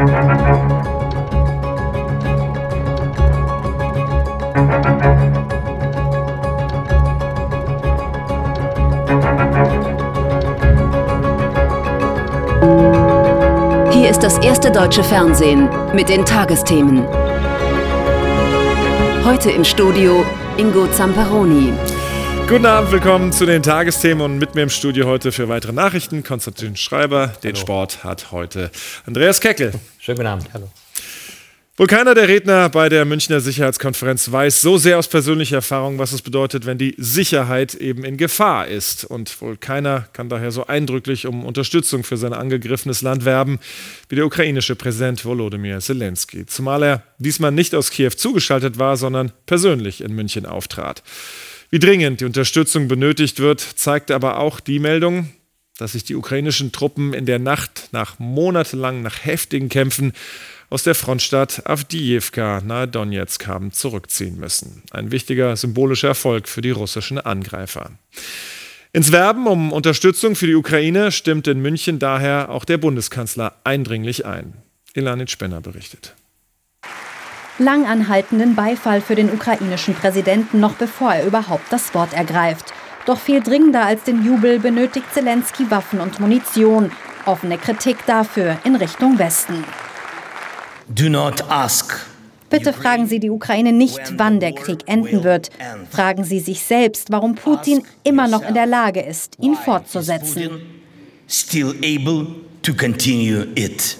Hier ist das erste deutsche Fernsehen mit den Tagesthemen. Heute im Studio Ingo Zamperoni. Guten Abend, willkommen zu den Tagesthemen und mit mir im Studio heute für weitere Nachrichten Konstantin Schreiber. Den Hallo. Sport hat heute Andreas Keckel. Schönen guten Abend. Hallo. Wohl keiner der Redner bei der Münchner Sicherheitskonferenz weiß so sehr aus persönlicher Erfahrung, was es bedeutet, wenn die Sicherheit eben in Gefahr ist. Und wohl keiner kann daher so eindrücklich um Unterstützung für sein angegriffenes Land werben wie der ukrainische Präsident Volodymyr Zelensky. Zumal er diesmal nicht aus Kiew zugeschaltet war, sondern persönlich in München auftrat. Wie dringend die Unterstützung benötigt wird, zeigt aber auch die Meldung, dass sich die ukrainischen Truppen in der Nacht nach monatelang nach heftigen Kämpfen aus der Frontstadt Avdiivka nahe Donetsk haben zurückziehen müssen. Ein wichtiger symbolischer Erfolg für die russischen Angreifer. Ins Werben um Unterstützung für die Ukraine stimmt in München daher auch der Bundeskanzler eindringlich ein. Elanit Spenner berichtet. Langanhaltenden Beifall für den ukrainischen Präsidenten noch bevor er überhaupt das Wort ergreift. Doch viel dringender als den Jubel benötigt Zelensky Waffen und Munition. Offene Kritik dafür in Richtung Westen. Do not ask. Bitte fragen Sie die Ukraine nicht, wann der Krieg enden wird. Fragen Sie sich selbst, warum Putin immer noch in der Lage ist, ihn fortzusetzen.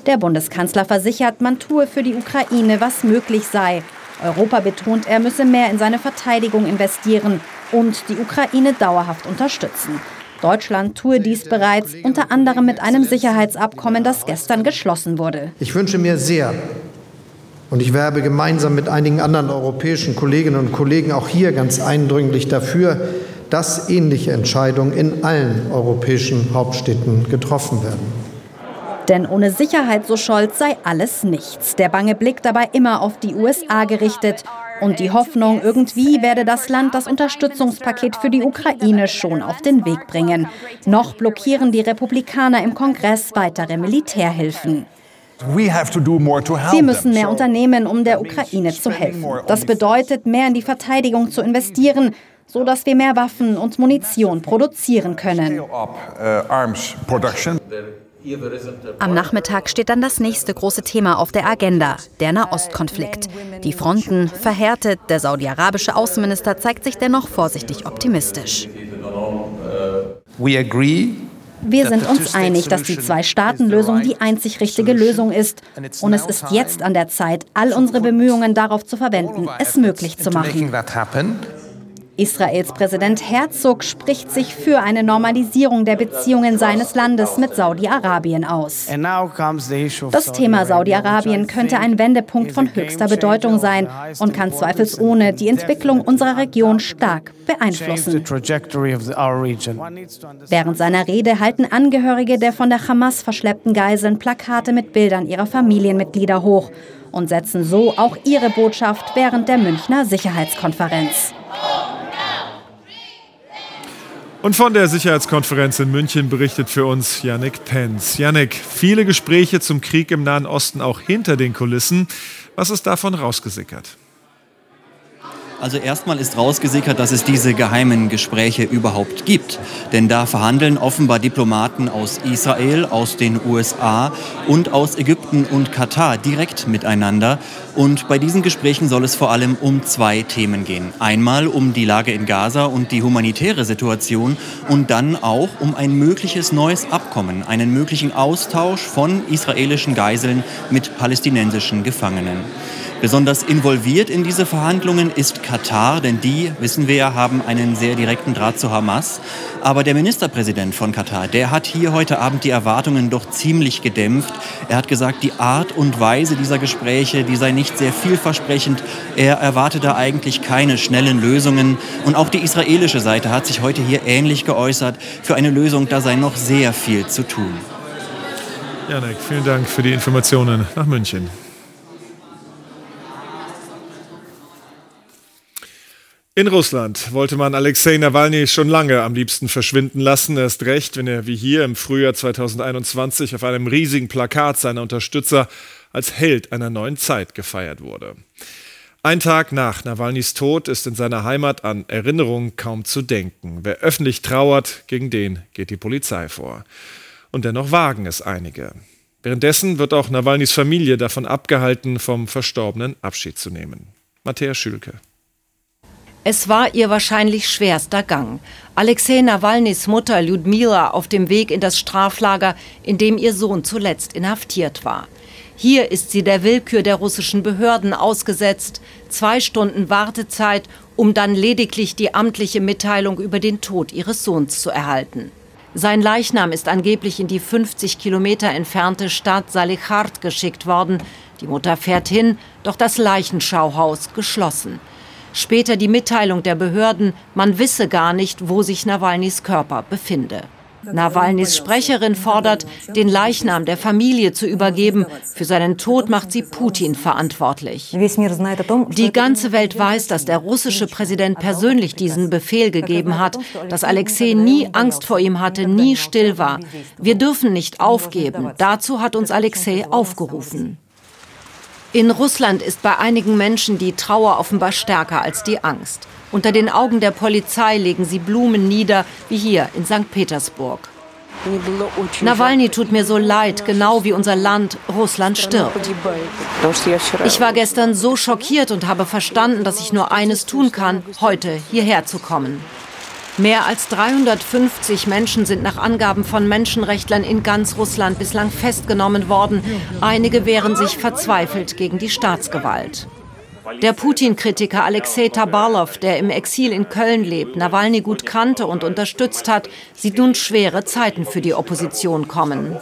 Der Bundeskanzler versichert, man tue für die Ukraine, was möglich sei. Europa betont, er müsse mehr in seine Verteidigung investieren und die Ukraine dauerhaft unterstützen. Deutschland tue dies bereits, unter anderem mit einem Sicherheitsabkommen, das gestern geschlossen wurde. Ich wünsche mir sehr, und ich werbe gemeinsam mit einigen anderen europäischen Kolleginnen und Kollegen auch hier ganz eindringlich dafür, dass ähnliche Entscheidungen in allen europäischen Hauptstädten getroffen werden. Denn ohne Sicherheit, so Scholz, sei alles nichts. Der bange Blick dabei immer auf die USA gerichtet. Und die Hoffnung, irgendwie werde das Land das Unterstützungspaket für die Ukraine schon auf den Weg bringen. Noch blockieren die Republikaner im Kongress weitere Militärhilfen. Wir müssen mehr unternehmen, um der Ukraine zu helfen. Das bedeutet, mehr in die Verteidigung zu investieren, so dass wir mehr Waffen und Munition produzieren können. Am Nachmittag steht dann das nächste große Thema auf der Agenda, der Nahostkonflikt. Die Fronten verhärtet, der saudi-arabische Außenminister zeigt sich dennoch vorsichtig optimistisch. Wir sind uns einig, dass die Zwei-Staaten-Lösung die einzig richtige Lösung ist. Und es ist jetzt an der Zeit, all unsere Bemühungen darauf zu verwenden, es möglich zu machen. Israels Präsident Herzog spricht sich für eine Normalisierung der Beziehungen seines Landes mit Saudi-Arabien aus. Das Thema Saudi-Arabien könnte ein Wendepunkt von höchster Bedeutung sein und kann zweifelsohne die Entwicklung unserer Region stark beeinflussen. Während seiner Rede halten Angehörige der von der Hamas verschleppten Geiseln Plakate mit Bildern ihrer Familienmitglieder hoch und setzen so auch ihre Botschaft während der Münchner Sicherheitskonferenz. Und von der Sicherheitskonferenz in München berichtet für uns Yannick Penz. Yannick, viele Gespräche zum Krieg im Nahen Osten auch hinter den Kulissen. Was ist davon rausgesickert? Also erstmal ist rausgesickert, dass es diese geheimen Gespräche überhaupt gibt. Denn da verhandeln offenbar Diplomaten aus Israel, aus den USA und aus Ägypten und Katar direkt miteinander. Und bei diesen Gesprächen soll es vor allem um zwei Themen gehen. Einmal um die Lage in Gaza und die humanitäre Situation und dann auch um ein mögliches neues Abkommen, einen möglichen Austausch von israelischen Geiseln mit palästinensischen Gefangenen. Besonders involviert in diese Verhandlungen ist Katar, denn die, wissen wir ja, haben einen sehr direkten Draht zu Hamas. Aber der Ministerpräsident von Katar, der hat hier heute Abend die Erwartungen doch ziemlich gedämpft. Er hat gesagt, die Art und Weise dieser Gespräche, die sei nicht sehr vielversprechend. Er erwarte da eigentlich keine schnellen Lösungen. Und auch die israelische Seite hat sich heute hier ähnlich geäußert. Für eine Lösung, da sei noch sehr viel zu tun. Janek, vielen Dank für die Informationen nach München. In Russland wollte man Alexei Nawalny schon lange am liebsten verschwinden lassen, erst recht, wenn er wie hier im Frühjahr 2021 auf einem riesigen Plakat seiner Unterstützer als Held einer neuen Zeit gefeiert wurde. Ein Tag nach Nawalnys Tod ist in seiner Heimat an Erinnerungen kaum zu denken. Wer öffentlich trauert, gegen den geht die Polizei vor. Und dennoch wagen es einige. Währenddessen wird auch Nawalnys Familie davon abgehalten, vom Verstorbenen Abschied zu nehmen. Matthäa Schülke. Es war ihr wahrscheinlich schwerster Gang. Alexei Nawalnys Mutter Lyudmila auf dem Weg in das Straflager, in dem ihr Sohn zuletzt inhaftiert war. Hier ist sie der Willkür der russischen Behörden ausgesetzt. Zwei Stunden Wartezeit, um dann lediglich die amtliche Mitteilung über den Tod ihres Sohns zu erhalten. Sein Leichnam ist angeblich in die 50 Kilometer entfernte Stadt Salichard geschickt worden. Die Mutter fährt hin, doch das Leichenschauhaus geschlossen. Später die Mitteilung der Behörden, man wisse gar nicht, wo sich Nawalnys Körper befinde. Nawalnys Sprecherin fordert, den Leichnam der Familie zu übergeben. Für seinen Tod macht sie Putin verantwortlich. Die ganze Welt weiß, dass der russische Präsident persönlich diesen Befehl gegeben hat, dass Alexei nie Angst vor ihm hatte, nie still war. Wir dürfen nicht aufgeben. Dazu hat uns Alexei aufgerufen. In Russland ist bei einigen Menschen die Trauer offenbar stärker als die Angst. Unter den Augen der Polizei legen sie Blumen nieder, wie hier in St. Petersburg. Nawalny tut mir so leid, genau wie unser Land, Russland stirbt. Ich war gestern so schockiert und habe verstanden, dass ich nur eines tun kann, heute hierher zu kommen. Mehr als 350 Menschen sind nach Angaben von Menschenrechtlern in ganz Russland bislang festgenommen worden. Einige wehren sich verzweifelt gegen die Staatsgewalt. Der Putin-Kritiker Alexei Tabarlov, der im Exil in Köln lebt, Nawalny gut kannte und unterstützt hat, sieht nun schwere Zeiten für die Opposition kommen.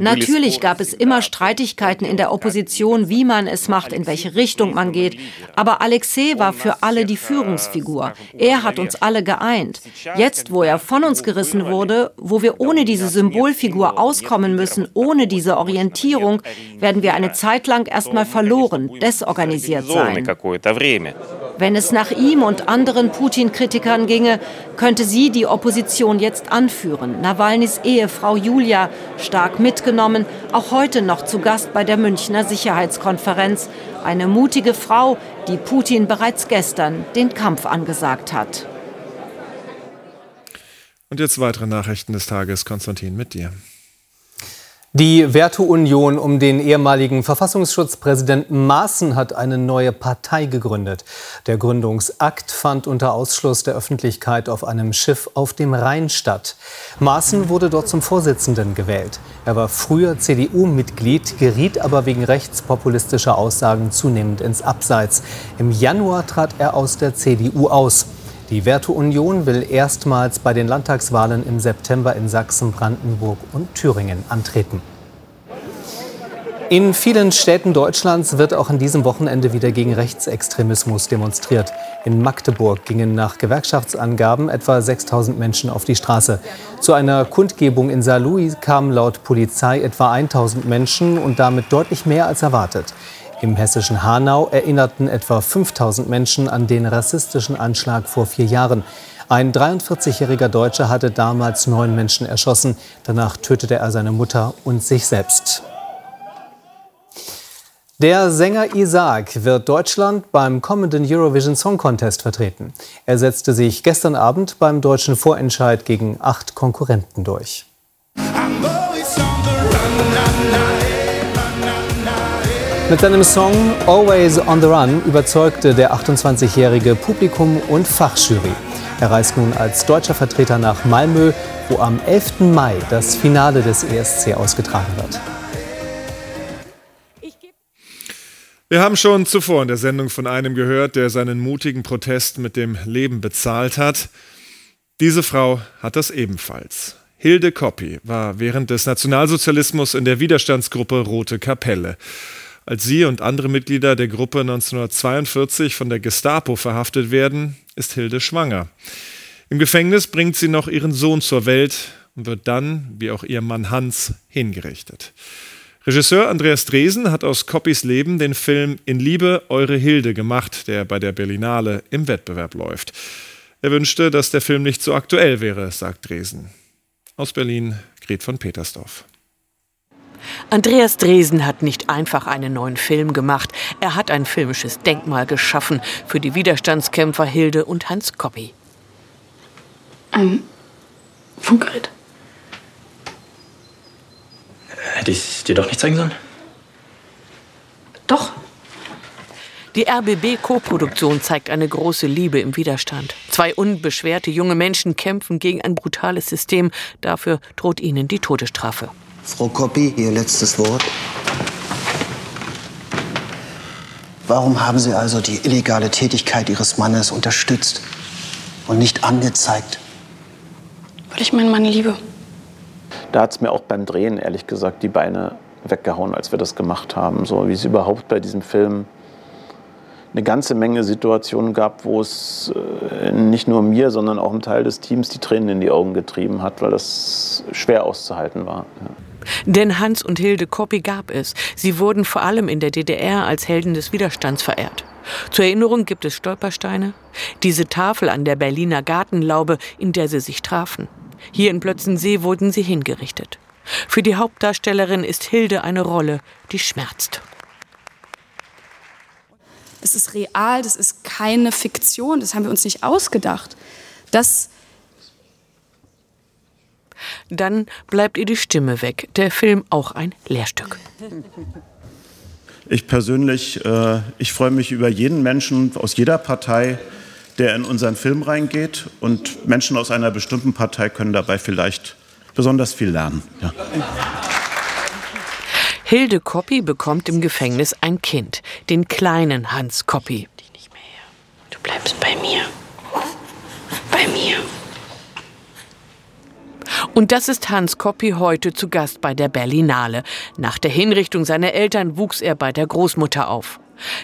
Natürlich gab es immer Streitigkeiten in der Opposition, wie man es macht, in welche Richtung man geht. Aber Alexei war für alle die Führungsfigur. Er hat uns alle geeint. Jetzt, wo er von uns gerissen wurde, wo wir ohne diese Symbolfigur auskommen müssen, ohne diese Orientierung, werden wir eine Zeit lang erstmal verloren, desorganisiert sein. Wenn es nach ihm und anderen Putin-Kritikern ginge, könnte sie die Opposition jetzt anführen. Nawalnys Ehefrau Julia, stark mitgenommen, auch heute noch zu Gast bei der Münchner Sicherheitskonferenz. Eine mutige Frau, die Putin bereits gestern den Kampf angesagt hat. Und jetzt weitere Nachrichten des Tages. Konstantin, mit dir. Die Werteunion um den ehemaligen Verfassungsschutzpräsidenten Maaßen hat eine neue Partei gegründet. Der Gründungsakt fand unter Ausschluss der Öffentlichkeit auf einem Schiff auf dem Rhein statt. Maaßen wurde dort zum Vorsitzenden gewählt. Er war früher CDU-Mitglied, geriet aber wegen rechtspopulistischer Aussagen zunehmend ins Abseits. Im Januar trat er aus der CDU aus. Die Werteunion will erstmals bei den Landtagswahlen im September in Sachsen, Brandenburg und Thüringen antreten. In vielen Städten Deutschlands wird auch an diesem Wochenende wieder gegen Rechtsextremismus demonstriert. In Magdeburg gingen nach Gewerkschaftsangaben etwa 6000 Menschen auf die Straße. Zu einer Kundgebung in Saarlouis kamen laut Polizei etwa 1000 Menschen und damit deutlich mehr als erwartet. Im hessischen Hanau erinnerten etwa 5000 Menschen an den rassistischen Anschlag vor vier Jahren. Ein 43-jähriger Deutscher hatte damals neun Menschen erschossen. Danach tötete er seine Mutter und sich selbst. Der Sänger Isaac wird Deutschland beim kommenden Eurovision Song Contest vertreten. Er setzte sich gestern Abend beim deutschen Vorentscheid gegen acht Konkurrenten durch. Mit seinem Song Always on the Run überzeugte der 28-jährige Publikum und Fachjury. Er reist nun als deutscher Vertreter nach Malmö, wo am 11. Mai das Finale des ESC ausgetragen wird. Wir haben schon zuvor in der Sendung von einem gehört, der seinen mutigen Protest mit dem Leben bezahlt hat. Diese Frau hat das ebenfalls. Hilde Koppi war während des Nationalsozialismus in der Widerstandsgruppe Rote Kapelle. Als sie und andere Mitglieder der Gruppe 1942 von der Gestapo verhaftet werden, ist Hilde schwanger. Im Gefängnis bringt sie noch ihren Sohn zur Welt und wird dann, wie auch ihr Mann Hans, hingerichtet. Regisseur Andreas Dresen hat aus Coppys Leben den Film In Liebe, Eure Hilde gemacht, der bei der Berlinale im Wettbewerb läuft. Er wünschte, dass der Film nicht so aktuell wäre, sagt Dresen. Aus Berlin, Gret von Petersdorf. Andreas Dresen hat nicht einfach einen neuen Film gemacht. Er hat ein filmisches Denkmal geschaffen für die Widerstandskämpfer Hilde und Hans Koppi. Ein Funkgerät. Hätte ich es dir doch nicht zeigen sollen? Doch. Die RBB-Koproduktion zeigt eine große Liebe im Widerstand. Zwei unbeschwerte junge Menschen kämpfen gegen ein brutales System. Dafür droht ihnen die Todesstrafe. Frau Koppi, Ihr letztes Wort. Warum haben Sie also die illegale Tätigkeit Ihres Mannes unterstützt und nicht angezeigt? Weil ich meinen Mann liebe. Da hat es mir auch beim Drehen, ehrlich gesagt, die Beine weggehauen, als wir das gemacht haben. So wie es überhaupt bei diesem Film eine ganze Menge Situationen gab, wo es äh, nicht nur mir, sondern auch einem Teil des Teams die Tränen in die Augen getrieben hat, weil das schwer auszuhalten war. Ja. Denn Hans und Hilde Koppi gab es. Sie wurden vor allem in der DDR als Helden des Widerstands verehrt. Zur Erinnerung gibt es Stolpersteine, diese Tafel an der Berliner Gartenlaube, in der sie sich trafen. Hier in Plötzensee wurden sie hingerichtet. Für die Hauptdarstellerin ist Hilde eine Rolle, die schmerzt. Das ist real, das ist keine Fiktion, das haben wir uns nicht ausgedacht. Das dann bleibt ihr die Stimme weg. Der Film auch ein Lehrstück. Ich persönlich, äh, ich freue mich über jeden Menschen aus jeder Partei, der in unseren Film reingeht. Und Menschen aus einer bestimmten Partei können dabei vielleicht besonders viel lernen. Ja. Hilde Koppi bekommt im Gefängnis ein Kind, den kleinen Hans Koppi. Du bleibst bei mir. Bei mir. Und das ist Hans Koppi heute zu Gast bei der Berlinale. Nach der Hinrichtung seiner Eltern wuchs er bei der Großmutter auf.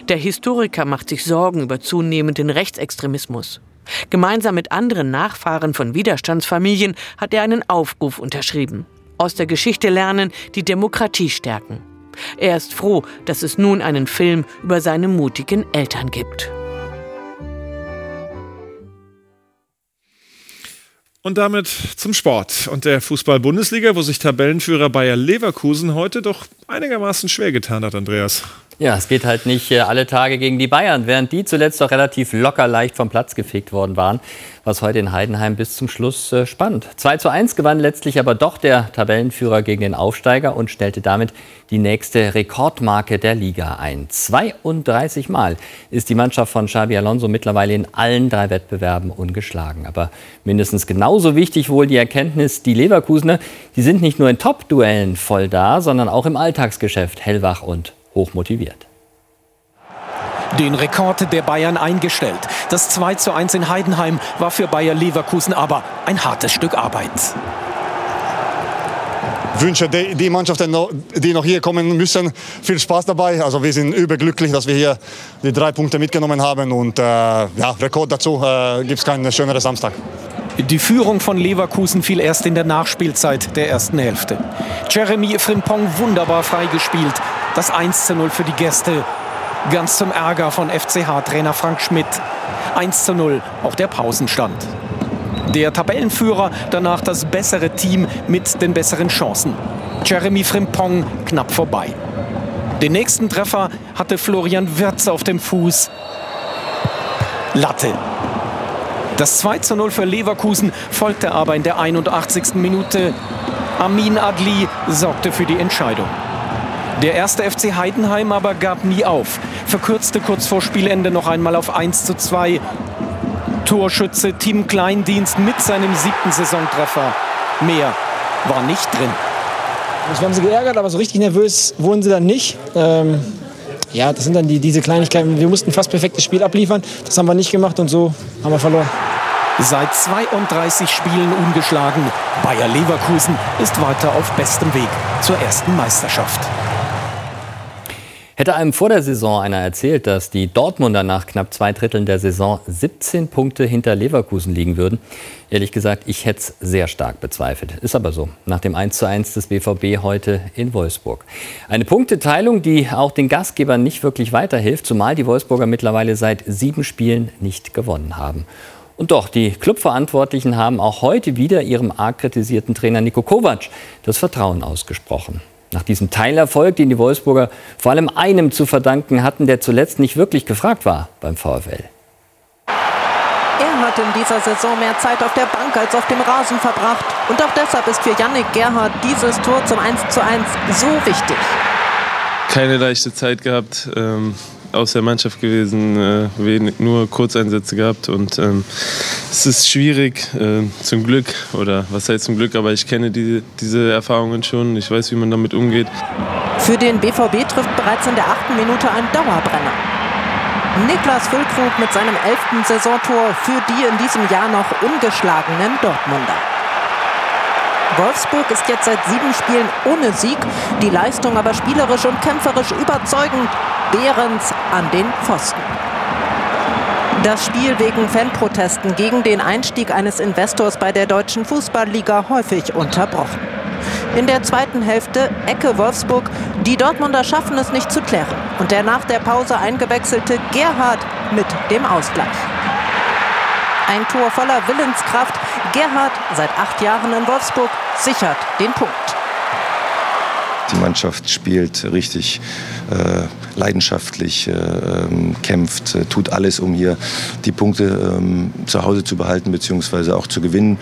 Der Historiker macht sich Sorgen über zunehmenden Rechtsextremismus. Gemeinsam mit anderen Nachfahren von Widerstandsfamilien hat er einen Aufruf unterschrieben. Aus der Geschichte lernen, die Demokratie stärken. Er ist froh, dass es nun einen Film über seine mutigen Eltern gibt. Und damit zum Sport und der Fußball-Bundesliga, wo sich Tabellenführer Bayer Leverkusen heute doch einigermaßen schwer getan hat, Andreas. Ja, es geht halt nicht äh, alle Tage gegen die Bayern, während die zuletzt doch relativ locker leicht vom Platz gefegt worden waren, was heute in Heidenheim bis zum Schluss äh, spannend. 2 zu 1 gewann letztlich aber doch der Tabellenführer gegen den Aufsteiger und stellte damit die nächste Rekordmarke der Liga ein. 32 Mal ist die Mannschaft von Xabi Alonso mittlerweile in allen drei Wettbewerben ungeschlagen. Aber mindestens genauso wichtig wohl die Erkenntnis, die Leverkusener, die sind nicht nur in Top-Duellen voll da, sondern auch im Alltagsgeschäft hellwach und hochmotiviert. Den Rekord der Bayern eingestellt. Das 2 zu 1 in Heidenheim war für Bayer Leverkusen aber ein hartes Stück Arbeit. Ich wünsche die Mannschaften, die noch hier kommen müssen, viel Spaß dabei. Also wir sind überglücklich, dass wir hier die drei Punkte mitgenommen haben. Und äh, ja, Rekord dazu äh, gibt es keinen schöneren Samstag. Die Führung von Leverkusen fiel erst in der Nachspielzeit der ersten Hälfte. Jeremy Frimpong wunderbar freigespielt. Das 1 zu 0 für die Gäste. Ganz zum Ärger von FCH-Trainer Frank Schmidt. 1 zu 0, auch der Pausenstand. Der Tabellenführer, danach das bessere Team mit den besseren Chancen. Jeremy Frimpong knapp vorbei. Den nächsten Treffer hatte Florian Wirz auf dem Fuß. Latte. Das 2 zu 0 für Leverkusen folgte aber in der 81. Minute. Amin Adli sorgte für die Entscheidung. Der erste FC Heidenheim aber gab nie auf. Verkürzte kurz vor Spielende noch einmal auf 1 zu 2. Torschütze Tim Kleindienst mit seinem siebten Saisontreffer. Mehr war nicht drin. Das haben sie geärgert, aber so richtig nervös wurden sie dann nicht. Ähm, ja, das sind dann die, diese Kleinigkeiten. Wir mussten fast perfektes Spiel abliefern. Das haben wir nicht gemacht und so haben wir verloren. Seit 32 Spielen ungeschlagen. Bayer Leverkusen ist weiter auf bestem Weg zur ersten Meisterschaft. Hätte einem vor der Saison einer erzählt, dass die Dortmunder nach knapp zwei Dritteln der Saison 17 Punkte hinter Leverkusen liegen würden, ehrlich gesagt, ich hätte es sehr stark bezweifelt. Ist aber so, nach dem 1:1 des BVB heute in Wolfsburg. Eine Punkteteilung, die auch den Gastgebern nicht wirklich weiterhilft, zumal die Wolfsburger mittlerweile seit sieben Spielen nicht gewonnen haben. Und doch, die Clubverantwortlichen haben auch heute wieder ihrem arg kritisierten Trainer Niko Kovac das Vertrauen ausgesprochen. Nach diesem Teilerfolg, den die Wolfsburger vor allem einem zu verdanken hatten, der zuletzt nicht wirklich gefragt war beim VfL. Er hat in dieser Saison mehr Zeit auf der Bank als auf dem Rasen verbracht. Und auch deshalb ist für Yannick Gerhardt dieses Tor zum 1:1 so wichtig. Keine leichte Zeit gehabt. Ähm aus der Mannschaft gewesen, äh, wenig, nur Kurzeinsätze gehabt und ähm, es ist schwierig, äh, zum Glück, oder was heißt zum Glück, aber ich kenne diese, diese Erfahrungen schon, ich weiß, wie man damit umgeht. Für den BVB trifft bereits in der achten Minute ein Dauerbrenner. Niklas Füllkrug mit seinem elften Saisontor für die in diesem Jahr noch ungeschlagenen Dortmunder. Wolfsburg ist jetzt seit sieben Spielen ohne Sieg, die Leistung aber spielerisch und kämpferisch überzeugend. Behrens an den Pfosten. Das Spiel wegen Fanprotesten gegen den Einstieg eines Investors bei der deutschen Fußballliga häufig unterbrochen. In der zweiten Hälfte Ecke Wolfsburg. Die Dortmunder schaffen es nicht zu klären. Und der nach der Pause eingewechselte Gerhard mit dem Ausgleich. Ein Tor voller Willenskraft. Gerhard, seit acht Jahren in Wolfsburg, sichert den Punkt. Die Mannschaft spielt richtig äh, leidenschaftlich, äh, ähm, kämpft, äh, tut alles, um hier die Punkte ähm, zu Hause zu behalten bzw. auch zu gewinnen.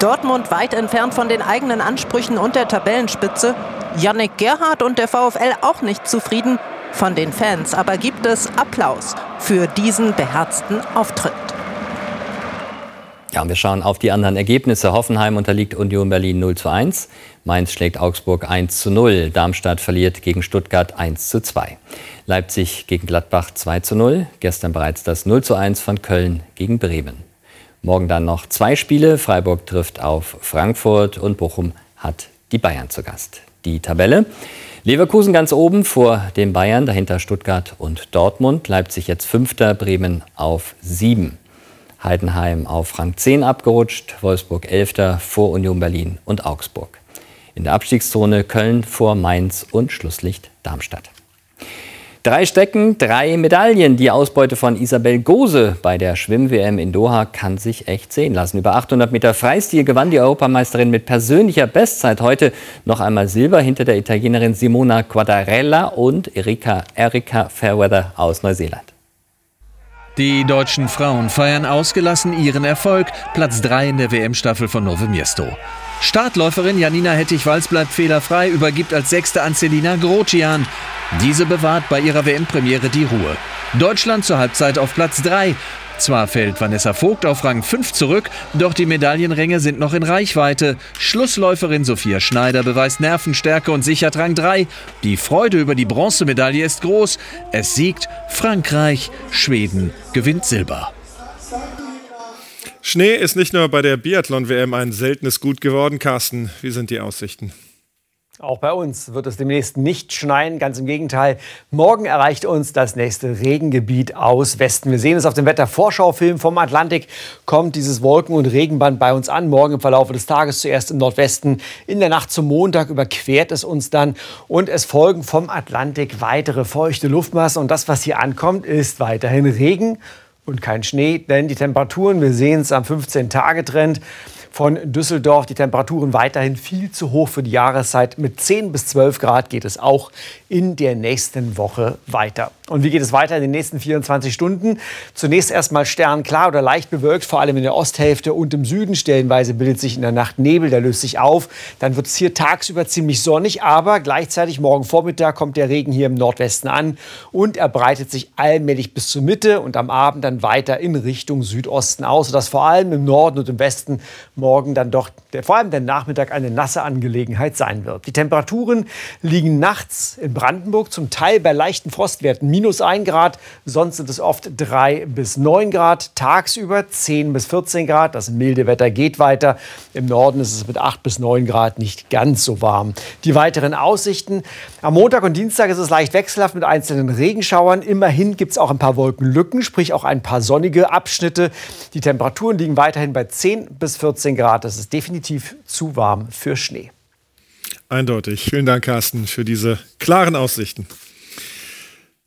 Dortmund weit entfernt von den eigenen Ansprüchen und der Tabellenspitze. Yannick Gerhardt und der VfL auch nicht zufrieden. Von den Fans aber gibt es Applaus für diesen beherzten Auftritt. Ja, und wir schauen auf die anderen Ergebnisse. Hoffenheim unterliegt Union Berlin 0 zu 1. Mainz schlägt Augsburg 1 zu 0. Darmstadt verliert gegen Stuttgart 1 zu 2. Leipzig gegen Gladbach 2 zu 0. Gestern bereits das 0 zu 1 von Köln gegen Bremen. Morgen dann noch zwei Spiele. Freiburg trifft auf Frankfurt und Bochum hat die Bayern zu Gast. Die Tabelle. Leverkusen ganz oben vor den Bayern, dahinter Stuttgart und Dortmund. Leipzig jetzt Fünfter, Bremen auf sieben. Heidenheim auf Rang 10 abgerutscht, Wolfsburg 11. vor Union Berlin und Augsburg. In der Abstiegszone Köln vor Mainz und Schlusslicht Darmstadt. Drei Stecken, drei Medaillen. Die Ausbeute von Isabel Gose bei der Schwimm-WM in Doha kann sich echt sehen lassen. Über 800 Meter Freistil gewann die Europameisterin mit persönlicher Bestzeit heute noch einmal Silber hinter der Italienerin Simona Quadarella und Erika, Erika Fairweather aus Neuseeland. Die deutschen Frauen feiern ausgelassen ihren Erfolg, Platz 3 in der WM-Staffel von Nove Miesto. Startläuferin Janina Hettich-Walz bleibt fehlerfrei, übergibt als Sechste an Selina Grosjean. Diese bewahrt bei ihrer WM-Premiere die Ruhe. Deutschland zur Halbzeit auf Platz 3. Zwar fällt Vanessa Vogt auf Rang 5 zurück, doch die Medaillenränge sind noch in Reichweite. Schlussläuferin Sophia Schneider beweist Nervenstärke und sichert Rang 3. Die Freude über die Bronzemedaille ist groß. Es siegt Frankreich, Schweden gewinnt Silber. Schnee ist nicht nur bei der Biathlon-WM ein seltenes Gut geworden. Carsten, wie sind die Aussichten? Auch bei uns wird es demnächst nicht schneien, ganz im Gegenteil. Morgen erreicht uns das nächste Regengebiet aus Westen. Wir sehen es auf dem Wettervorschaufilm vom Atlantik. Kommt dieses Wolken- und Regenband bei uns an. Morgen im Verlauf des Tages zuerst im Nordwesten. In der Nacht zum Montag überquert es uns dann. Und es folgen vom Atlantik weitere feuchte Luftmassen. Und das, was hier ankommt, ist weiterhin Regen und kein Schnee. Denn die Temperaturen, wir sehen es am 15-Tage-Trend, von Düsseldorf. Die Temperaturen weiterhin viel zu hoch für die Jahreszeit. Mit 10 bis 12 Grad geht es auch in der nächsten Woche weiter. Und wie geht es weiter in den nächsten 24 Stunden? Zunächst erstmal sternklar oder leicht bewölkt, vor allem in der Osthälfte und im Süden. Stellenweise bildet sich in der Nacht Nebel, der löst sich auf. Dann wird es hier tagsüber ziemlich sonnig, aber gleichzeitig morgen Vormittag kommt der Regen hier im Nordwesten an und er breitet sich allmählich bis zur Mitte und am Abend dann weiter in Richtung Südosten aus, sodass vor allem im Norden und im Westen morgen dann doch der, vor allem der Nachmittag eine nasse Angelegenheit sein wird. Die Temperaturen liegen nachts in Brandenburg zum Teil bei leichten Frostwerten minus 1 Grad, sonst sind es oft 3 bis 9 Grad, tagsüber 10 bis 14 Grad. Das milde Wetter geht weiter. Im Norden ist es mit 8 bis 9 Grad nicht ganz so warm. Die weiteren Aussichten. Am Montag und Dienstag ist es leicht wechselhaft mit einzelnen Regenschauern. Immerhin gibt es auch ein paar Wolkenlücken, sprich auch ein paar sonnige Abschnitte. Die Temperaturen liegen weiterhin bei 10 bis 14 Grad. Das ist definitiv zu warm für Schnee. Eindeutig. Vielen Dank, Carsten, für diese klaren Aussichten.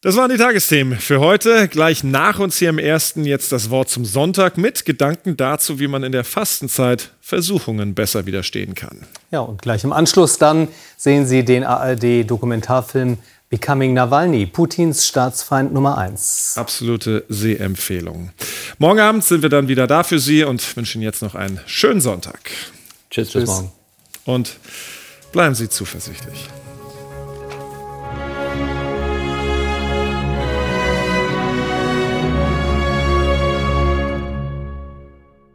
Das waren die Tagesthemen für heute. Gleich nach uns hier im ersten jetzt das Wort zum Sonntag mit Gedanken dazu, wie man in der Fastenzeit Versuchungen besser widerstehen kann. Ja, und gleich im Anschluss dann sehen Sie den ARD-Dokumentarfilm Becoming Nawalny, Putins Staatsfeind Nummer 1. Absolute Sehempfehlung. Morgen Abend sind wir dann wieder da für Sie und wünschen jetzt noch einen schönen Sonntag. Tschüss, bis morgen. Und bleiben Sie zuversichtlich.